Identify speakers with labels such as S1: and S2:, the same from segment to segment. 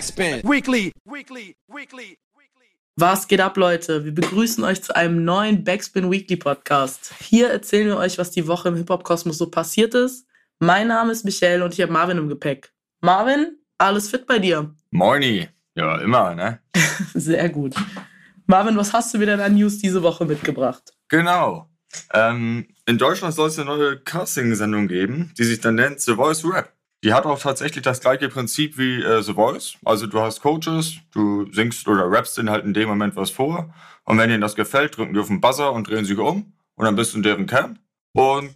S1: Backspin. Weekly. Weekly.
S2: Weekly. Was geht ab, Leute? Wir begrüßen euch zu einem neuen Backspin Weekly Podcast. Hier erzählen wir euch, was die Woche im Hip-Hop-Kosmos so passiert ist. Mein Name ist Michelle und ich habe Marvin im Gepäck. Marvin, alles fit bei dir?
S3: Moini. Ja, immer, ne?
S2: Sehr gut. Marvin, was hast du wieder an News diese Woche mitgebracht?
S3: Genau. Ähm, in Deutschland soll es eine neue Casting-Sendung geben, die sich dann nennt The Voice Rap. Die hat auch tatsächlich das gleiche Prinzip wie äh, The Voice. Also du hast Coaches, du singst oder rappst ihnen halt in dem Moment was vor. Und wenn ihnen das gefällt, drücken die auf den Buzzer und drehen sich um. Und dann bist du in deren Camp. Und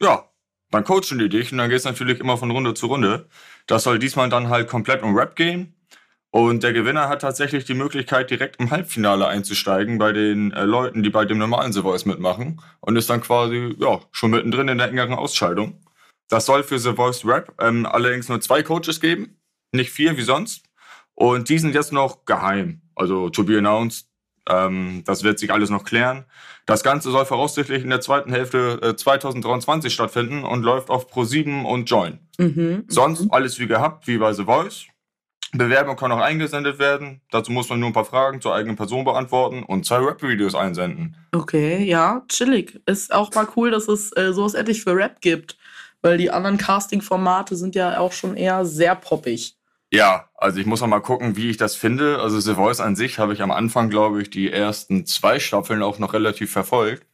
S3: ja, dann coachen die dich und dann geht es natürlich immer von Runde zu Runde. Das soll diesmal dann halt komplett um Rap gehen. Und der Gewinner hat tatsächlich die Möglichkeit, direkt im Halbfinale einzusteigen bei den äh, Leuten, die bei dem normalen The Voice mitmachen. Und ist dann quasi, ja, schon mittendrin in der engeren Ausscheidung. Das soll für The Voice Rap ähm, allerdings nur zwei Coaches geben, nicht vier wie sonst. Und die sind jetzt noch geheim, also to be announced. Ähm, das wird sich alles noch klären. Das Ganze soll voraussichtlich in der zweiten Hälfte äh, 2023 stattfinden und läuft auf Pro7 und Join. Mhm, Sonst mhm. alles wie gehabt, wie bei The Voice. Bewerbung kann auch eingesendet werden. Dazu muss man nur ein paar Fragen zur eigenen Person beantworten und zwei Rap-Videos einsenden.
S2: Okay, ja, chillig. Ist auch mal cool, dass es äh, sowas endlich für Rap gibt weil die anderen Casting-Formate sind ja auch schon eher sehr poppig.
S3: Ja, also ich muss noch mal gucken, wie ich das finde. Also The Voice an sich habe ich am Anfang, glaube ich, die ersten zwei Staffeln auch noch relativ verfolgt,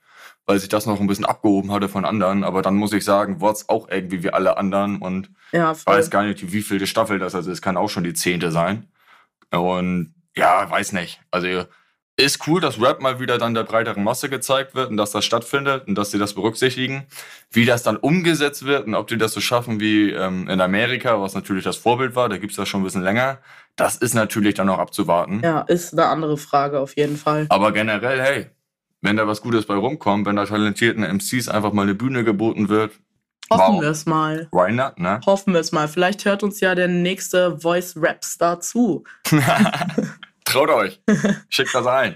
S3: weil sich das noch ein bisschen abgehoben hatte von anderen. Aber dann muss ich sagen, wurde auch irgendwie wie alle anderen und ja, weiß gar nicht, wie viel Staffel das ist. Also es kann auch schon die zehnte sein. Und ja, weiß nicht. Also ist cool, dass Rap mal wieder dann der breiteren Masse gezeigt wird und dass das stattfindet und dass sie das berücksichtigen. Wie das dann umgesetzt wird und ob die das so schaffen wie ähm, in Amerika, was natürlich das Vorbild war, da gibt's das schon ein bisschen länger, das ist natürlich dann noch abzuwarten.
S2: Ja, ist eine andere Frage auf jeden Fall.
S3: Aber generell, hey, wenn da was Gutes bei rumkommt, wenn da talentierten MCs einfach mal eine Bühne geboten wird,
S2: Hoffen wow. wir es mal.
S3: Why not, ne?
S2: Hoffen wir es mal. Vielleicht hört uns ja der nächste Voice-Rap-Star zu.
S3: Traut euch. Schickt das ein.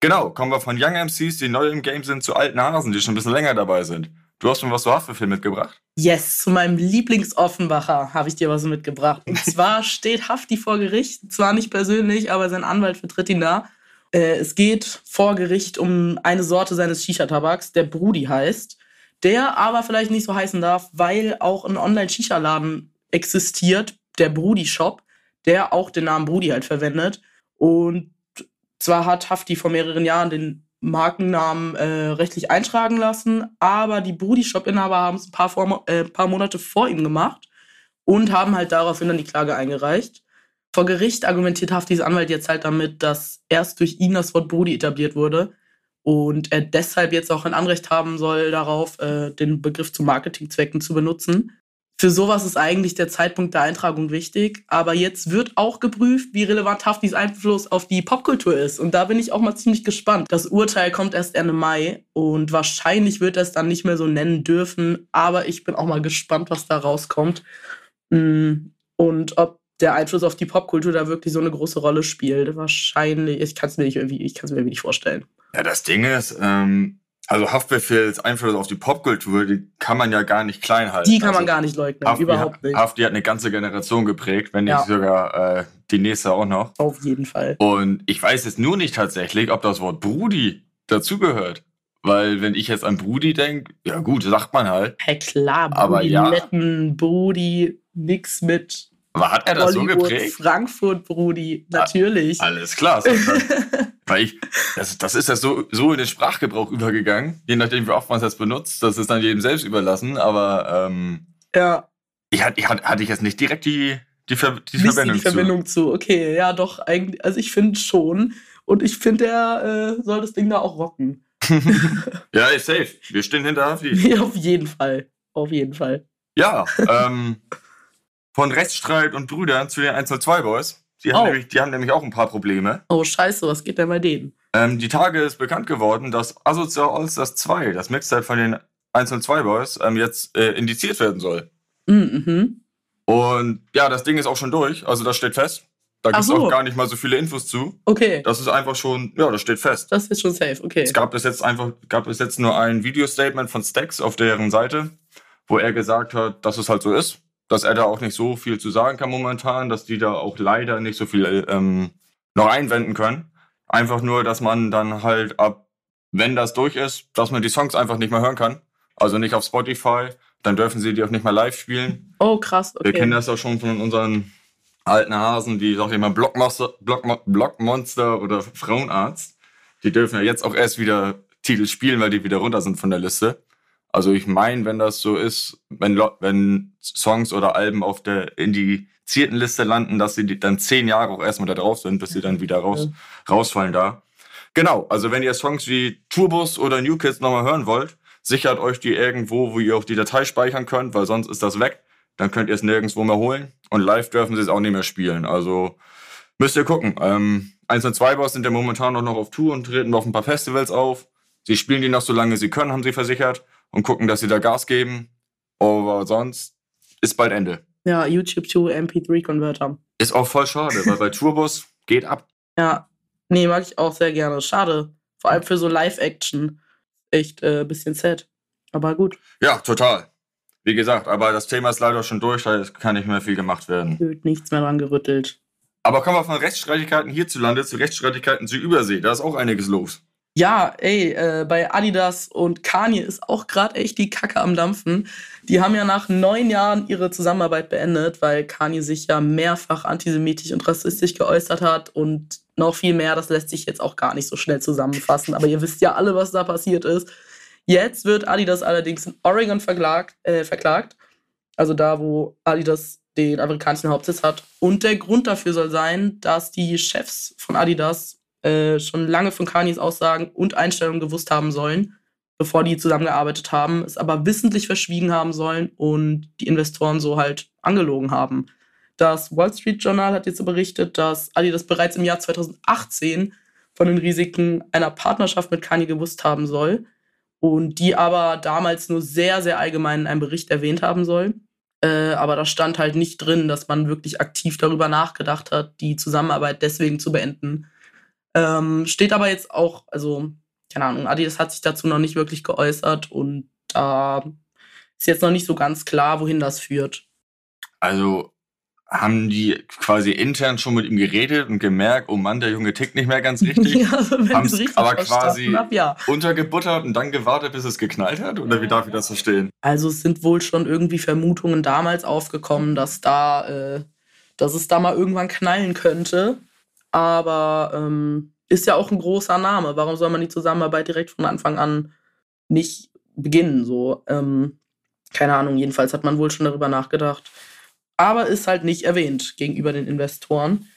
S3: Genau, kommen wir von Young MCs, die neu im Game sind, zu alten Hasen, die schon ein bisschen länger dabei sind. Du hast mir was zu Haftbefehl mitgebracht?
S2: Yes, zu meinem Lieblingsoffenbacher habe ich dir was mitgebracht. Und zwar steht Hafti vor Gericht, zwar nicht persönlich, aber sein Anwalt vertritt ihn da. Äh, es geht vor Gericht um eine Sorte seines Shisha-Tabaks, der Brudi heißt, der aber vielleicht nicht so heißen darf, weil auch ein Online-Shisha-Laden existiert, der Brudi-Shop, der auch den Namen Brudi halt verwendet. Und zwar hat Hafti vor mehreren Jahren den Markennamen äh, rechtlich eintragen lassen, aber die Brudi-Shop-Inhaber haben es ein paar, vor, äh, paar Monate vor ihm gemacht und haben halt daraufhin dann die Klage eingereicht. Vor Gericht argumentiert Haftis Anwalt jetzt halt damit, dass erst durch ihn das Wort Brudi etabliert wurde und er deshalb jetzt auch ein Anrecht haben soll darauf, äh, den Begriff zu Marketingzwecken zu benutzen für sowas ist eigentlich der Zeitpunkt der Eintragung wichtig. Aber jetzt wird auch geprüft, wie relevant Haftis Einfluss auf die Popkultur ist. Und da bin ich auch mal ziemlich gespannt. Das Urteil kommt erst Ende Mai und wahrscheinlich wird er es dann nicht mehr so nennen dürfen. Aber ich bin auch mal gespannt, was da rauskommt. Mm, und ob der Einfluss auf die Popkultur da wirklich so eine große Rolle spielt. Wahrscheinlich, ich kann es mir nicht irgendwie, mir irgendwie nicht vorstellen.
S3: Ja, das Ding ist, ähm, also Haftbefehls Einfluss auf die Popkultur, die kann man ja gar nicht klein halten.
S2: Die kann
S3: also
S2: man gar nicht leugnen, Hafti überhaupt nicht.
S3: Hafti hat eine ganze Generation geprägt, wenn nicht ja. sogar äh, die nächste auch noch.
S2: Auf jeden Fall.
S3: Und ich weiß jetzt nur nicht tatsächlich, ob das Wort Brudi dazugehört. Weil wenn ich jetzt an Brudi denke, ja gut, sagt man halt.
S2: Hey klar, Brudi, aber ja. netten Brudi, nix mit
S3: aber hat er das Hollywood, so geprägt?
S2: Frankfurt, Brudi, natürlich.
S3: alles klar. Weil ich, das, das ist ja so, so in den Sprachgebrauch übergegangen, je nachdem, wie oft man es jetzt benutzt, das ist dann jedem selbst überlassen, aber ähm,
S2: ja.
S3: ich, hatte, ich, hatte ich jetzt nicht direkt die, die, Ver, die
S2: Verbindung, die Verbindung zu. zu. Okay, ja, doch, eigentlich, also ich finde schon. Und ich finde, er äh, soll das Ding da auch rocken.
S3: ja, ist safe. Wir stehen hinter Hafi.
S2: Ja, auf jeden Fall. Auf jeden Fall.
S3: Ja, ähm, von Rechtsstreit und Brüdern zu den 102 Boys. Die haben, oh. nämlich, die haben nämlich auch ein paar Probleme.
S2: Oh, scheiße, was geht denn bei denen?
S3: Ähm, die Tage ist bekannt geworden, dass Asozial Allstars 2, das Mixtape von den 102 Boys, ähm, jetzt äh, indiziert werden soll.
S2: Mhm.
S3: Und ja, das Ding ist auch schon durch, also das steht fest. Da gibt es so. auch gar nicht mal so viele Infos zu.
S2: Okay.
S3: Das ist einfach schon, ja, das steht fest.
S2: Das ist schon safe, okay.
S3: Es gab bis jetzt einfach, gab bis jetzt nur ein Video-Statement von Stax auf deren Seite, wo er gesagt hat, dass es halt so ist. Dass er da auch nicht so viel zu sagen kann momentan, dass die da auch leider nicht so viel ähm, noch einwenden können. Einfach nur, dass man dann halt ab, wenn das durch ist, dass man die Songs einfach nicht mehr hören kann. Also nicht auf Spotify, dann dürfen sie die auch nicht mehr live spielen.
S2: Oh, krass, okay.
S3: Wir kennen das auch schon von unseren alten Hasen, die sag ich mal Blockmonster, Blockmo Blockmonster oder Frauenarzt. Die dürfen ja jetzt auch erst wieder Titel spielen, weil die wieder runter sind von der Liste. Also ich meine, wenn das so ist, wenn, wenn Songs oder Alben auf der indizierten Liste landen, dass sie dann zehn Jahre auch erstmal da drauf sind, bis sie dann wieder raus, rausfallen da. Genau, also wenn ihr Songs wie Turbus oder New Kids nochmal hören wollt, sichert euch die irgendwo, wo ihr auch die Datei speichern könnt, weil sonst ist das weg. Dann könnt ihr es nirgendwo mehr holen. Und live dürfen sie es auch nicht mehr spielen. Also müsst ihr gucken. Ähm, 1 und 2 Boss sind ja momentan noch auf Tour und treten auf ein paar Festivals auf. Sie spielen die noch so lange sie können, haben sie versichert. Und gucken, dass sie da Gas geben. Aber sonst ist bald Ende.
S2: Ja, YouTube to MP3-Converter.
S3: Ist auch voll schade, weil bei Tourbus geht ab.
S2: Ja, nee, mag ich auch sehr gerne. Schade. Vor allem für so Live-Action echt ein äh, bisschen sad. Aber gut.
S3: Ja, total. Wie gesagt, aber das Thema ist leider schon durch, da kann nicht mehr viel gemacht werden.
S2: Wird nichts mehr dran gerüttelt.
S3: Aber kommen wir von Rechtsstreitigkeiten hierzulande zu Rechtsstreitigkeiten zu Übersee. Da ist auch einiges los.
S2: Ja, ey, äh, bei Adidas und Kanye ist auch gerade echt die Kacke am Dampfen. Die haben ja nach neun Jahren ihre Zusammenarbeit beendet, weil Kanye sich ja mehrfach antisemitisch und rassistisch geäußert hat und noch viel mehr. Das lässt sich jetzt auch gar nicht so schnell zusammenfassen. Aber ihr wisst ja alle, was da passiert ist. Jetzt wird Adidas allerdings in Oregon verklagt, äh, verklagt. Also da, wo Adidas den amerikanischen Hauptsitz hat. Und der Grund dafür soll sein, dass die Chefs von Adidas äh, schon lange von Kanyes Aussagen und Einstellungen gewusst haben sollen, bevor die zusammengearbeitet haben, es aber wissentlich verschwiegen haben sollen und die Investoren so halt angelogen haben. Das Wall Street Journal hat jetzt berichtet, dass Adidas bereits im Jahr 2018 von den Risiken einer Partnerschaft mit Kanye gewusst haben soll und die aber damals nur sehr, sehr allgemein in einem Bericht erwähnt haben soll. Äh, aber da stand halt nicht drin, dass man wirklich aktiv darüber nachgedacht hat, die Zusammenarbeit deswegen zu beenden. Ähm, steht aber jetzt auch, also, keine Ahnung, Adidas hat sich dazu noch nicht wirklich geäußert und da äh, ist jetzt noch nicht so ganz klar, wohin das führt.
S3: Also haben die quasi intern schon mit ihm geredet und gemerkt, oh Mann, der Junge tickt nicht mehr ganz richtig. ja, also haben es aber quasi hab, ja. untergebuttert und dann gewartet, bis es geknallt hat? Oder wie darf ich das verstehen?
S2: Also es sind wohl schon irgendwie Vermutungen damals aufgekommen, dass da, äh, dass es da mal irgendwann knallen könnte aber ähm, ist ja auch ein großer Name. Warum soll man die Zusammenarbeit direkt von Anfang an nicht beginnen? So, ähm, keine Ahnung, jedenfalls hat man wohl schon darüber nachgedacht. Aber ist halt nicht erwähnt gegenüber den Investoren.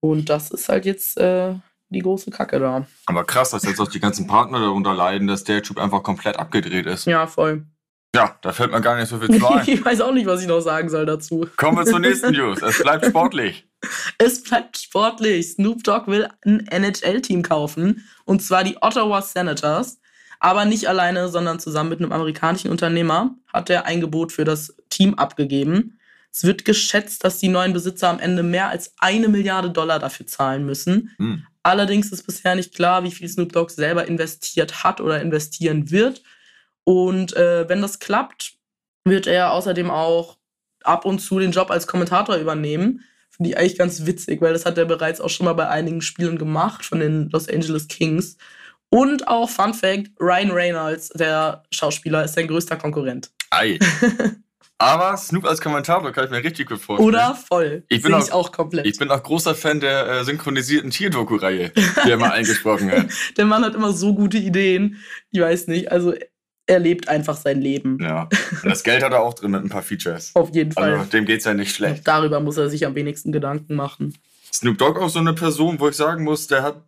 S2: Und das ist halt jetzt äh, die große Kacke da.
S3: Aber krass, dass jetzt auch die ganzen Partner darunter leiden, dass der Typ einfach komplett abgedreht ist.
S2: Ja, voll.
S3: Ja, da fällt mir gar nicht so viel zu ein.
S2: ich weiß auch nicht, was ich noch sagen soll dazu.
S3: Kommen wir zur nächsten News. Es bleibt sportlich.
S2: Es bleibt sportlich. Snoop Dogg will ein NHL-Team kaufen. Und zwar die Ottawa Senators. Aber nicht alleine, sondern zusammen mit einem amerikanischen Unternehmer hat er ein Gebot für das Team abgegeben. Es wird geschätzt, dass die neuen Besitzer am Ende mehr als eine Milliarde Dollar dafür zahlen müssen. Hm. Allerdings ist bisher nicht klar, wie viel Snoop Dogg selber investiert hat oder investieren wird. Und äh, wenn das klappt, wird er außerdem auch ab und zu den Job als Kommentator übernehmen. Finde ich eigentlich ganz witzig, weil das hat er bereits auch schon mal bei einigen Spielen gemacht von den Los Angeles Kings. Und auch Fun Fact: Ryan Reynolds, der Schauspieler, ist sein größter Konkurrent.
S3: Ei. Aber Snoop als Kommentator kann ich mir richtig gut vorstellen.
S2: Oder voll.
S3: Ich bin auch, ich auch komplett. Ich bin auch großer Fan der äh, synchronisierten Tierdoku-Reihe, die er mal eingesprochen hat.
S2: Der Mann hat immer so gute Ideen. Ich weiß nicht. Also er lebt einfach sein Leben.
S3: Ja. Und das Geld hat er auch drin mit ein paar Features.
S2: Auf jeden Fall.
S3: Also dem geht es ja nicht schlecht.
S2: Und darüber muss er sich am wenigsten Gedanken machen.
S3: Snoop Dogg auch so eine Person, wo ich sagen muss, der hat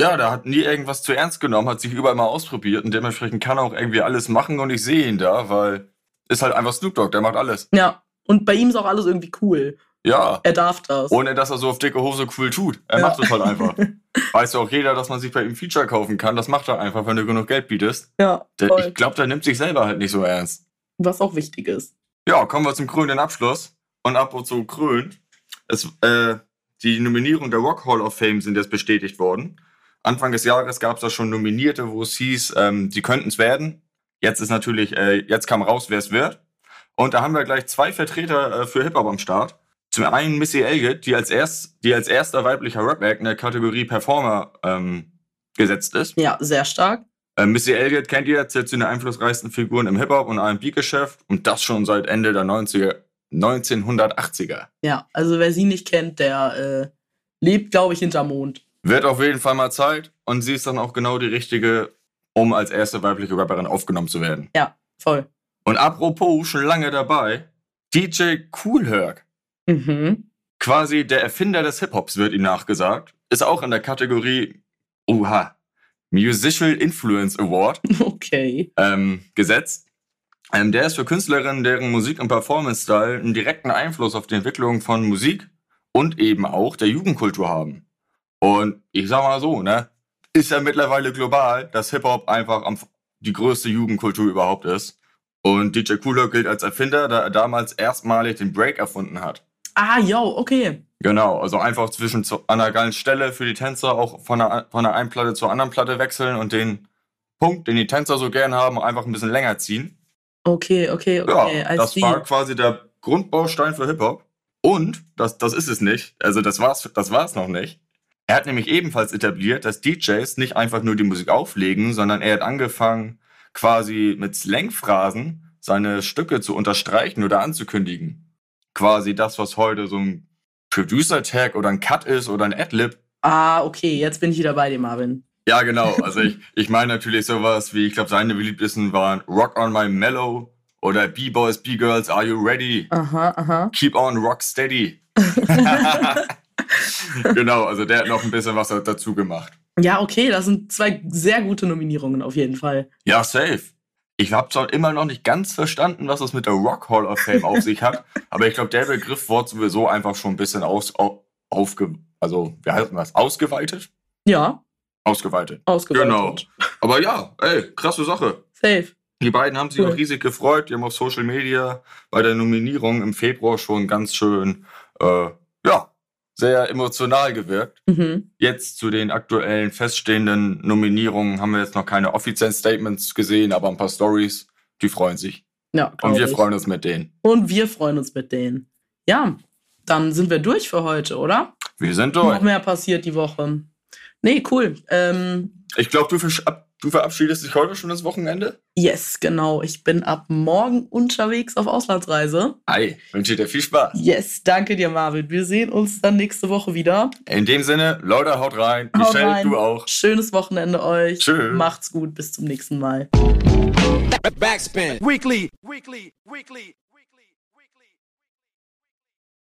S3: ja, der hat nie irgendwas zu ernst genommen, hat sich überall mal ausprobiert und dementsprechend kann er auch irgendwie alles machen und ich sehe ihn da, weil ist halt einfach Snoop Dogg, der macht alles.
S2: Ja, und bei ihm ist auch alles irgendwie cool.
S3: Ja.
S2: Er darf das.
S3: Ohne dass er so auf dicke Hose cool tut. Er ja. macht es halt einfach. Weiß ja auch jeder, dass man sich bei ihm Feature kaufen kann. Das macht er einfach, wenn du genug Geld bietest.
S2: Ja.
S3: Der, ich glaube, der nimmt sich selber halt nicht so ernst.
S2: Was auch wichtig ist.
S3: Ja, kommen wir zum krönenden Abschluss. Und ab und zu krönt. Es, äh, die Nominierung der Rock Hall of Fame sind jetzt bestätigt worden. Anfang des Jahres gab es da schon Nominierte, wo es hieß, ähm, sie könnten es werden. Jetzt ist natürlich, äh, jetzt kam raus, wer es wird. Und da haben wir gleich zwei Vertreter äh, für Hip-Hop am Start. Zum einen Missy Elliott, die als, erst, die als erster weiblicher Rap-Act in der Kategorie Performer ähm, gesetzt ist.
S2: Ja, sehr stark.
S3: Äh, Missy Elliott kennt ihr, zählt zu den einflussreichsten Figuren im Hip-Hop und R&B-Geschäft und das schon seit Ende der 90er, 1980er.
S2: Ja, also wer sie nicht kennt, der äh, lebt, glaube ich, hinterm Mond.
S3: Wird auf jeden Fall mal Zeit und sie ist dann auch genau die richtige, um als erste weibliche Rapperin aufgenommen zu werden.
S2: Ja, voll.
S3: Und apropos, schon lange dabei, DJ Cool Herc,
S2: Mhm.
S3: quasi der Erfinder des Hip-Hops, wird ihm nachgesagt, ist auch in der Kategorie, oha, Musical Influence Award
S2: Okay.
S3: ähm, gesetzt. Ähm, der ist für Künstlerinnen, deren Musik- und Performance-Style einen direkten Einfluss auf die Entwicklung von Musik und eben auch der Jugendkultur haben. Und ich sag mal so, ne, ist ja mittlerweile global, dass Hip-Hop einfach am, die größte Jugendkultur überhaupt ist. Und DJ Cooler gilt als Erfinder, da er damals erstmalig den Break erfunden hat.
S2: Ah, yo, okay.
S3: Genau, also einfach zwischen zu, an einer geilen Stelle für die Tänzer auch von der, von der einen Platte zur anderen Platte wechseln und den Punkt, den die Tänzer so gern haben, einfach ein bisschen länger ziehen.
S2: Okay, okay, okay.
S3: Ja, das
S2: see.
S3: war quasi der Grundbaustein für Hip-Hop. Und, das, das ist es nicht, also das war's, das war's noch nicht. Er hat nämlich ebenfalls etabliert, dass DJs nicht einfach nur die Musik auflegen, sondern er hat angefangen, quasi mit Slangphrasen seine Stücke zu unterstreichen oder anzukündigen. Quasi das, was heute so ein Producer-Tag oder ein Cut ist oder ein Adlib.
S2: Ah, okay, jetzt bin ich wieder bei dir, Marvin.
S3: Ja, genau. Also ich, ich meine natürlich sowas wie, ich glaube, seine beliebtesten waren Rock on My Mellow oder B-Boys, B-Girls, Are You Ready?
S2: Aha, aha.
S3: Keep on Rock Steady. genau, also der hat noch ein bisschen was dazu gemacht.
S2: Ja, okay, das sind zwei sehr gute Nominierungen auf jeden Fall.
S3: Ja, safe. Ich habe zwar immer noch nicht ganz verstanden, was das mit der Rock Hall of Fame auf sich hat, aber ich glaube, der Begriff wurde sowieso einfach schon ein bisschen aus, au, aufge, also, wie heißt das, ausgeweitet?
S2: Ja,
S3: Ausgeweitet.
S2: ausgeweitet.
S3: Genau. Aber ja, ey, krasse Sache.
S2: Safe.
S3: Die beiden haben sich
S2: Cool.
S3: auch riesig gefreut. Die haben auf Social Media bei der Nominierung im Februar schon ganz schön, äh, ja, sehr emotional gewirkt.
S2: Mhm.
S3: Jetzt zu den aktuellen feststehenden Nominierungen haben wir jetzt noch keine offiziellen Statements gesehen, aber ein paar Stories. Die freuen sich.
S2: Ja,
S3: Und wir
S2: ich.
S3: freuen uns mit denen.
S2: Und wir freuen uns mit denen. Ja, dann sind wir durch für heute, oder?
S3: Wir sind durch.
S2: Noch mehr passiert die Woche. Nee, cool. Ähm,
S3: Ich glaube, du, du verabschiedest dich heute schon das Wochenende.
S2: yes, genau. Ich bin ab morgen unterwegs auf Auslandsreise.
S3: Ei, wünsche dir viel Spaß.
S2: Yes, danke dir, Marvin. Wir sehen uns dann nächste Woche wieder.
S3: In dem Sinne, Leute, haut rein.
S2: Haut
S3: Michelle,
S2: rein.
S3: du auch.
S2: Schönes Wochenende euch.
S3: Tschö.
S2: Macht's gut. Bis zum nächsten Mal.
S1: Backspin. Weekly. Weekly. Weekly.